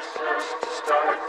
start.